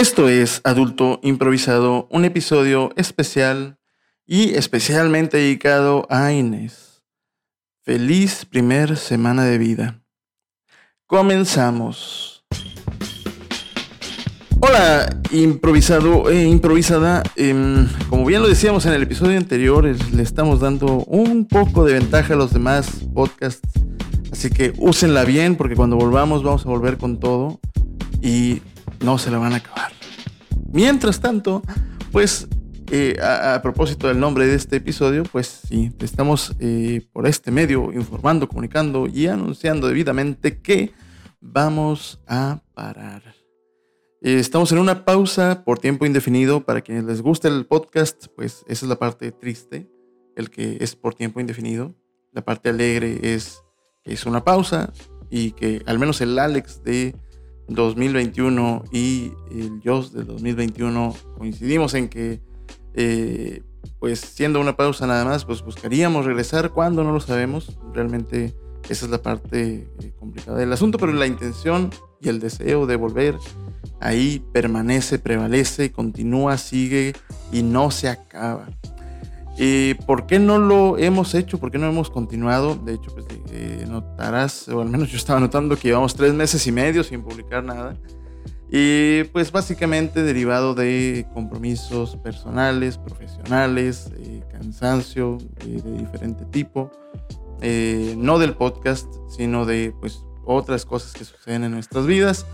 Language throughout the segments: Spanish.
Esto es Adulto Improvisado, un episodio especial y especialmente dedicado a Inés. Feliz primer semana de vida. Comenzamos. Hola, improvisado e improvisada. Em, como bien lo decíamos en el episodio anterior, le estamos dando un poco de ventaja a los demás podcasts. Así que úsenla bien porque cuando volvamos vamos a volver con todo y no se la van a acabar. Mientras tanto, pues eh, a, propósito del nombre de este episodio, pues sí, estamos eh, por este medio informando, comunicando y anunciando debidamente que vamos a parar. Eh, estamos en una pausa por tiempo indefinido. Para quienes les guste el podcast, pues esa es la parte triste, el que es por tiempo indefinido. La parte alegre es que es una pausa y que al menos el Alex de 2021 y el Joss de 2021 coincidimos en que, eh, pues siendo una pausa nada más, pues buscaríamos regresar cuando no lo sabemos. Realmente esa es la parte eh, complicada del asunto, pero la intención y el deseo de volver ahí permanece, prevalece, continúa, sigue y no se acaba. Eh, ¿Por qué no lo hemos hecho? ¿Por qué no hemos continuado? De hecho, pues notarás, o al menos yo estaba notando que llevamos tres meses y medio sin publicar nada. Y pues básicamente derivado de compromisos personales, profesionales, eh, cansancio de diferente tipo. no del podcast, sino de pues otras cosas que suceden en nuestras vidas.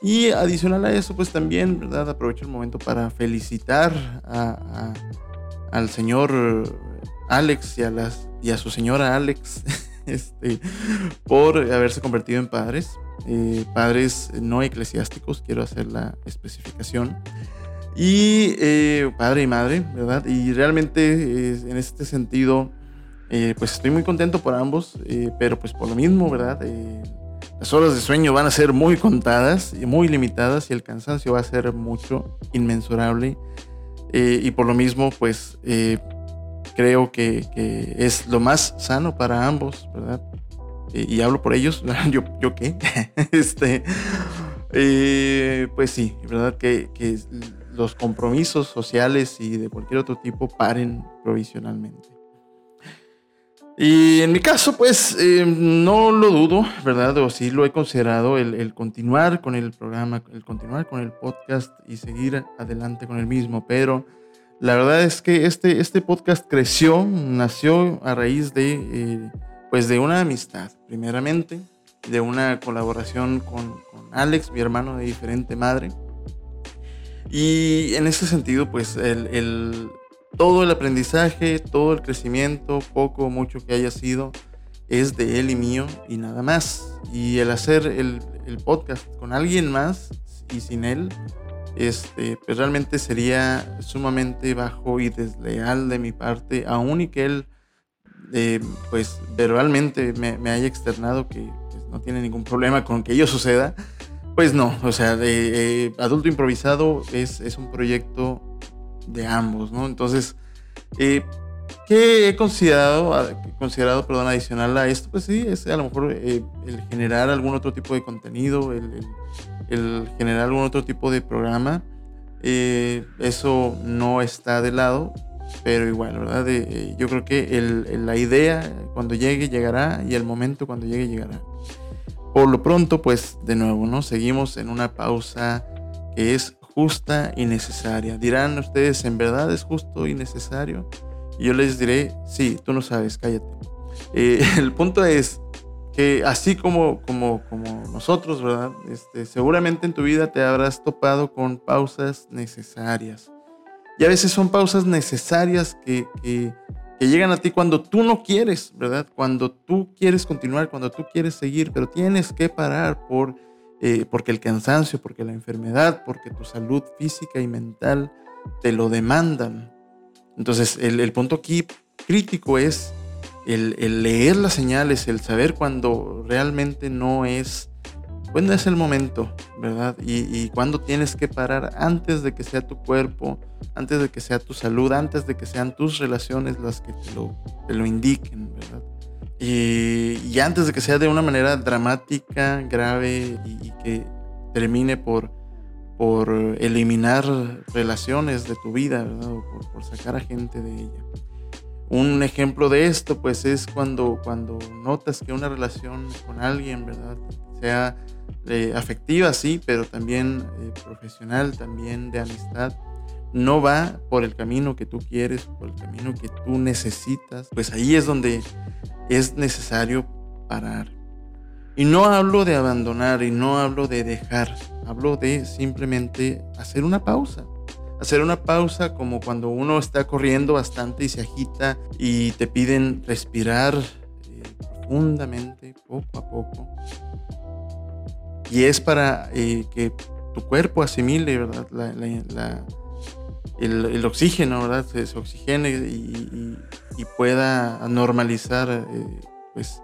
Y adicional a eso, pues también, ¿verdad? Aprovecho el momento para felicitar a al señor Alex y a, las, y a su señora Alex este, por haberse convertido en padres. Eh, padres no eclesiásticos, quiero hacer la especificación. Y eh, padre y madre, ¿verdad? Y realmente en este sentido, eh, pues estoy muy contento por ambos, pero pues por lo mismo, ¿verdad? las horas de sueño van a ser muy contadas y muy limitadas y el cansancio va a ser mucho, inmensurable. Eh, y por lo mismo, pues eh, creo que, es lo más sano para ambos, ¿verdad? Eh, y hablo por ellos, yo, yo qué, este, pues sí, ¿verdad? Que, que los compromisos sociales y de cualquier otro tipo paren provisionalmente. Y en mi caso, pues eh, no lo dudo, ¿verdad? O sí lo he considerado el, continuar con el programa, el continuar con el podcast y seguir adelante con el mismo. Pero la verdad es que este, este podcast creció, nació a raíz de, eh, pues de una amistad, primeramente, de una colaboración con, Alex, mi hermano de diferente madre. Y en ese sentido, pues el, el todo el aprendizaje, todo el crecimiento, poco o mucho que haya sido, es de él y mío y nada más. Y el hacer el, podcast con alguien más y sin él, este, pues realmente sería sumamente bajo y desleal de mi parte, aún y que él, eh, pues verbalmente me, haya externado que pues, no tiene ningún problema con que ello suceda. Pues no, o sea, de, eh, Adulto Improvisado es, es un proyecto de ambos, ¿no? Entonces, eh, ¿qué he considerado, considerado perdón, adicional a esto? Pues sí, es a lo mejor eh, el generar algún otro tipo de contenido, el, generar algún otro tipo de programa. Eh, eso no está de lado, pero igual, ¿verdad? yo creo que la idea cuando llegue llegará y el momento cuando llegue llegará. Por lo pronto, pues de nuevo, ¿no? Seguimos en una pausa que es justa y necesaria. Dirán ustedes, ¿en verdad es justo y necesario? Y yo les diré, sí, tú no sabes, cállate. Eh, el punto es que así como, como, como nosotros, ¿verdad? Este, seguramente en tu vida te habrás topado con pausas necesarias. Y a veces son pausas necesarias que, que, llegan a ti cuando tú no quieres, ¿verdad? Cuando tú quieres continuar, cuando tú quieres seguir, pero tienes que parar por eh, porque el cansancio, porque la enfermedad, porque tu salud física y mental te lo demandan. Entonces, el, punto aquí crítico es el, leer las señales, el saber cuando realmente no es, cuándo es el momento, ¿verdad? Y, cuándo tienes que parar antes de que sea tu cuerpo, antes de que sea tu salud, antes de que sean tus relaciones las que te lo, te lo indiquen, ¿verdad? Y, antes de que sea de una manera dramática, grave y, que termine por, por eliminar relaciones de tu vida, ¿verdad? O por, sacar a gente de ella. Un ejemplo de esto, pues, es cuando, cuando notas que una relación con alguien, ¿verdad? Sea eh, afectiva, sí, pero también eh, profesional, también de amistad, no va por el camino que tú quieres, por el camino que tú necesitas, pues ahí es donde es necesario parar. Y no hablo de abandonar y no hablo de dejar, hablo de simplemente hacer una pausa. Hacer una pausa como cuando uno está corriendo bastante y se agita y te piden respirar eh, profundamente, poco a poco. Y es para eh, que tu cuerpo asimile, ¿verdad? el, oxígeno, ¿verdad? Se, oxigene y, pueda normalizar, eh, pues,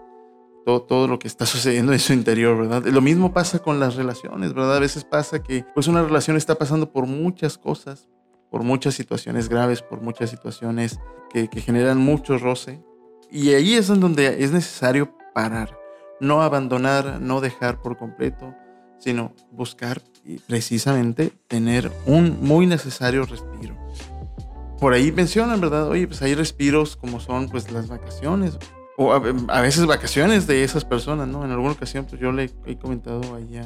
todo, lo que está sucediendo en su interior, ¿verdad? Lo mismo pasa con las relaciones, ¿verdad? A veces pasa que pues una relación está pasando por muchas cosas, por muchas situaciones graves, por muchas situaciones que, generan mucho roce. Y ahí es donde es necesario parar, no abandonar, no dejar por completo, sino buscar precisamente tener un muy necesario respiro. Por ahí mencionan, ¿verdad? Oye, pues hay respiros como son pues las vacaciones, o a, veces vacaciones de esas personas, ¿no? En alguna ocasión, pues yo le he comentado ahí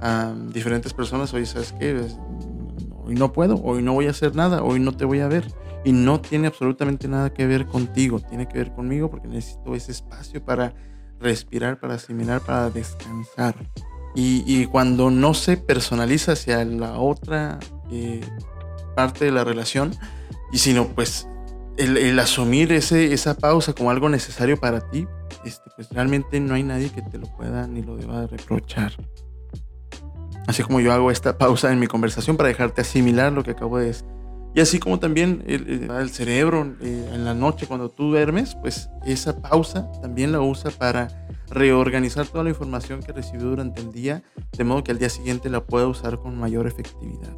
a, diferentes personas, oye, ¿sabes qué? hoy no puedo, hoy no voy a hacer nada, hoy no te voy a ver. Y no tiene absolutamente nada que ver contigo, tiene que ver conmigo porque necesito ese espacio para respirar, para asimilar, para descansar. Y, cuando no se personaliza hacia la otra eh, parte de la relación, y sino pues el, asumir ese, esa pausa como algo necesario para ti, este, pues realmente no hay nadie que te lo pueda ni lo deba reprochar. Así como yo hago esta pausa en mi conversación para dejarte asimilar lo que acabo de decir. Y así como también el, cerebro eh, en la noche cuando tú duermes, pues esa pausa también la usa para reorganizar toda la información que recibió durante el día, de modo que al día siguiente la pueda usar con mayor efectividad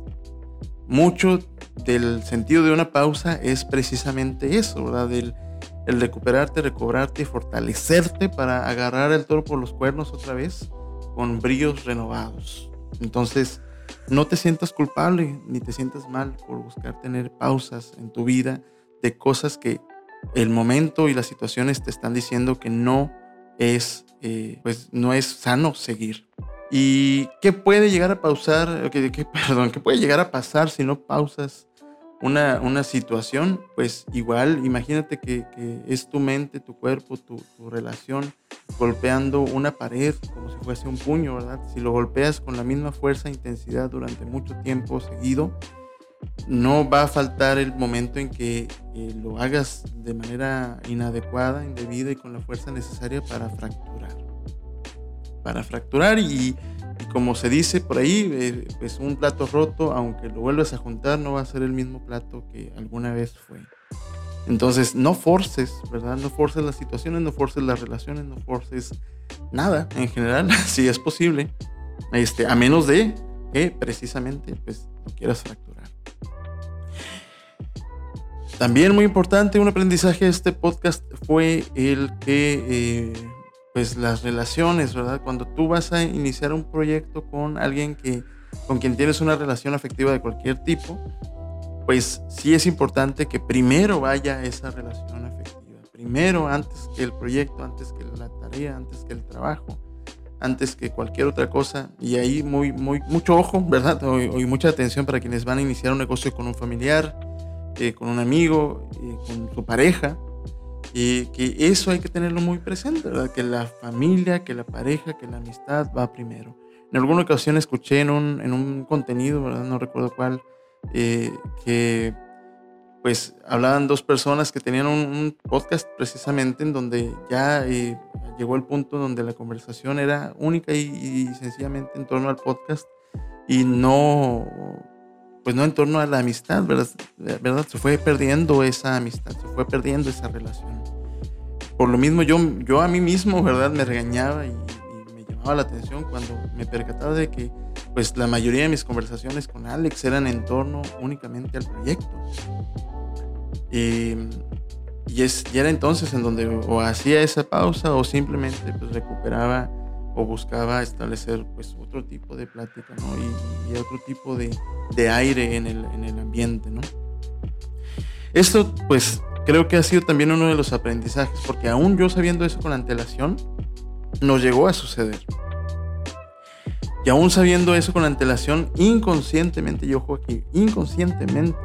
mucho del sentido de una pausa es precisamente eso, ¿verdad? El, recuperarte, recobrarte y fortalecerte para agarrar el toro por los cuernos otra vez con brillos renovados. Entonces, no te sientas culpable ni te sientas mal por buscar tener pausas en tu vida de cosas que el momento y las situaciones te están diciendo que no es, eh, pues no es sano seguir. ¿Y qué puede llegar a pausar, perdón, qué puede llegar a pasar si no pausas una, una situación? Pues igual, imagínate que, es tu mente, tu cuerpo, tu, relación golpeando una pared como si fuese un puño, ¿verdad? Si lo golpeas con la misma fuerza e intensidad durante mucho tiempo seguido, no va a faltar el momento en que eh, lo hagas de manera inadecuada, indebida y con la fuerza necesaria para fracturar para fracturar y, como se dice por ahí, eh, pues un plato roto, aunque lo vuelvas a juntar, no va a ser el mismo plato que alguna vez fue. Entonces, no forces, ¿verdad? No forces las situaciones, no forces las relaciones, no forces nada en general, si es posible. Este, a menos de que precisamente pues, quieras fracturar. También muy importante, un aprendizaje de este podcast fue el que eh, pues las relaciones, ¿verdad? Cuando tú vas a iniciar un proyecto con alguien que con quien tienes una relación afectiva de cualquier tipo, pues sí es importante que primero vaya esa relación afectiva. Primero, antes que el proyecto, antes que la tarea, antes que el trabajo, antes que cualquier otra cosa. Y ahí muy, muy, mucho ojo, ¿verdad? Y mucha atención para quienes van a iniciar un negocio con un familiar, eh, con un amigo, eh, con su pareja y que eso hay que tenerlo muy presente. Que la familia, que la pareja, que la amistad va primero. En alguna ocasión escuché en un, en un contenido. No recuerdo cuál, eh, que pues hablaban dos personas que tenían un, podcast precisamente en donde ya eh, llegó el punto donde la conversación era única y, y sencillamente en torno al podcast y no pues no en torno a la amistad, ¿verdad? ¿verdad? Se fue perdiendo esa amistad, se fue perdiendo esa relación. Por lo mismo yo, yo a mí mismo, ¿verdad? Me regañaba y, me llamaba la atención cuando me percataba de que pues la mayoría de mis conversaciones con Alex eran en torno únicamente al proyecto. Y, y, es, y era entonces en donde o hacía esa pausa o simplemente pues recuperaba o buscaba establecer pues otro tipo de plática, ¿no? Y, otro tipo de, de aire en el, en el, ambiente, ¿no? Esto pues creo que ha sido también uno de los aprendizajes, porque aún yo sabiendo eso con antelación, nos llegó a suceder. Y aún sabiendo eso con antelación, inconscientemente, yo ojo aquí, inconscientemente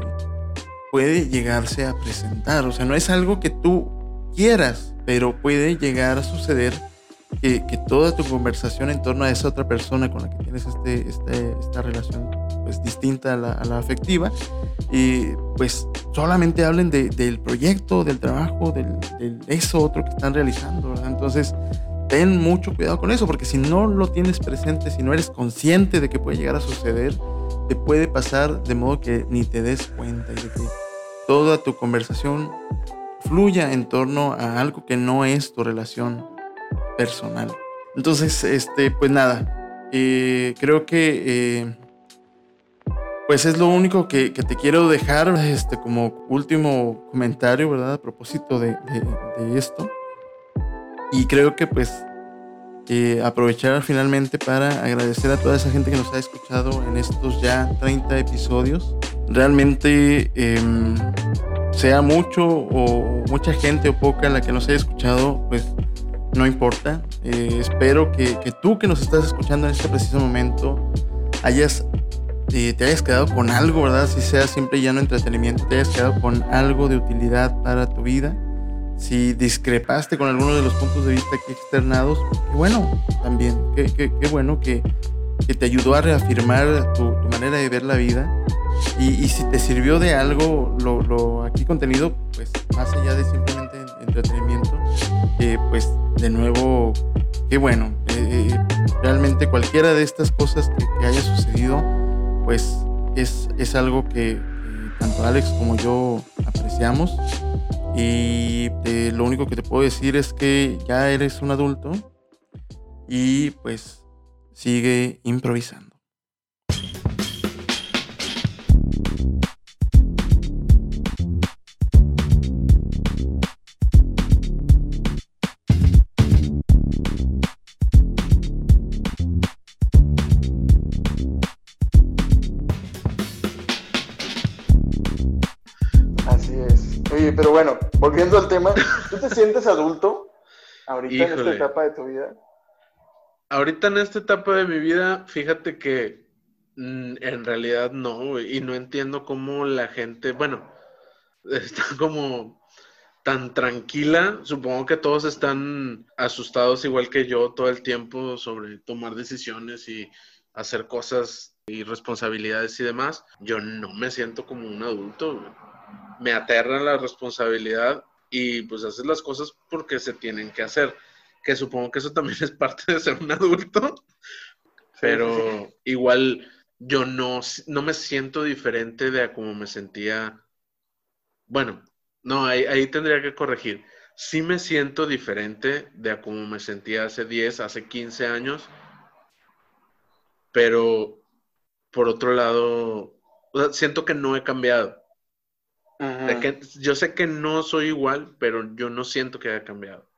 puede llegarse a presentar. O sea, no es algo que tú quieras, pero puede llegar a suceder que, toda tu conversación en torno a esa otra persona con la que tienes este, este esta relación pues, distinta a la, afectiva, y pues solamente hablen del proyecto, del trabajo, del, eso otro que están realizando. Entonces, ten mucho cuidado con eso, porque si no lo tienes presente, si no eres consciente de que puede llegar a suceder, te puede pasar de modo que ni te des cuenta y de que toda tu conversación fluya en torno a algo que no es tu relación personal. Entonces, este, pues nada, eh, creo que eh, pues es lo único que, te quiero dejar este, como último comentario, ¿verdad? A propósito de, esto. Y creo que pues aprovechar finalmente para agradecer a toda esa gente que nos ha escuchado en estos ya 30 episodios. Realmente, em, sea mucho o mucha gente o poca la que nos haya escuchado, pues no importa. Eh, espero que, tú que nos estás escuchando en este preciso momento hayas, eh, te hayas quedado con algo, ¿verdad? Si sea siempre ya no entretenimiento, te hayas quedado con algo de utilidad para tu vida. Si discrepaste con alguno de los puntos de vista aquí externados, qué bueno también, qué, qué, qué bueno que, que, te ayudó a reafirmar tu, tu manera de ver la vida. Y, y, si te sirvió de algo lo, lo aquí contenido, pues más allá de simplemente entretenimiento, eh, pues de nuevo, qué bueno. Eh, realmente cualquiera de estas cosas que, haya sucedido, pues es, es algo que tanto Alex como yo apreciamos. Y eh, lo único que te puedo decir es que ya eres un adulto y pues sigue improvisando. Pero bueno, volviendo al tema, ¿tú te sientes adulto ahorita en esta etapa de tu vida? Ahorita en esta etapa de mi vida, fíjate que mm, en realidad no, y no entiendo cómo la gente, bueno, está como tan tranquila. Supongo que todos están asustados igual que yo todo el tiempo sobre tomar decisiones y hacer cosas y responsabilidades y demás. Yo no me siento como un adulto me aterra la responsabilidad y pues haces las cosas porque se tienen que hacer. Que supongo que eso también es parte de ser un adulto, pero igual yo no, no me siento diferente de a como me sentía. Bueno, no, ahí, ahí tendría que corregir. Sí me siento diferente de a como me sentía hace 10, hace 15 años, pero por otro lado, siento que no he cambiado yo sé que no soy igual, pero yo no siento que haya cambiado.